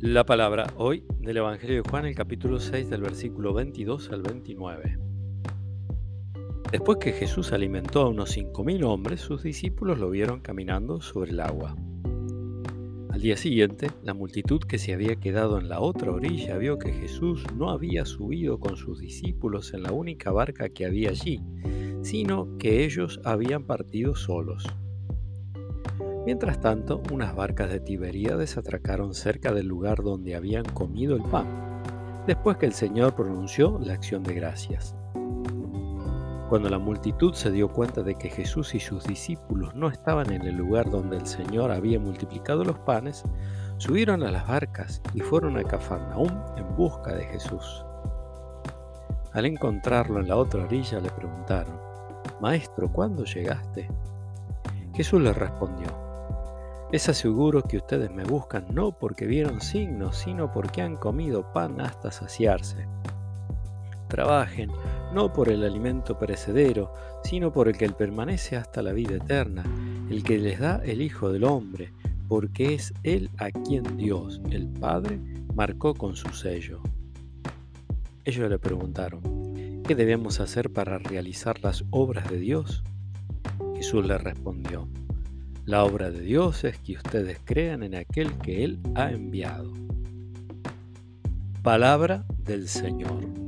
La palabra hoy del Evangelio de Juan, el capítulo 6 del versículo 22 al 29. Después que Jesús alimentó a unos 5.000 hombres, sus discípulos lo vieron caminando sobre el agua. Al día siguiente, la multitud que se había quedado en la otra orilla vio que Jesús no había subido con sus discípulos en la única barca que había allí, sino que ellos habían partido solos. Mientras tanto, unas barcas de Tiberíades atracaron cerca del lugar donde habían comido el pan, después que el Señor pronunció la acción de gracias. Cuando la multitud se dio cuenta de que Jesús y sus discípulos no estaban en el lugar donde el Señor había multiplicado los panes, subieron a las barcas y fueron a Cafarnaúm en busca de Jesús. Al encontrarlo en la otra orilla le preguntaron, Maestro, ¿cuándo llegaste? Jesús les respondió, es aseguro que ustedes me buscan no porque vieron signos, sino porque han comido pan hasta saciarse. Trabajen no por el alimento perecedero, sino por el que permanece hasta la vida eterna, el que les da el Hijo del Hombre, porque es Él a quien Dios, el Padre, marcó con su sello. Ellos le preguntaron, ¿qué debemos hacer para realizar las obras de Dios? Jesús les respondió, la obra de Dios es que ustedes crean en aquel que Él ha enviado. Palabra del Señor.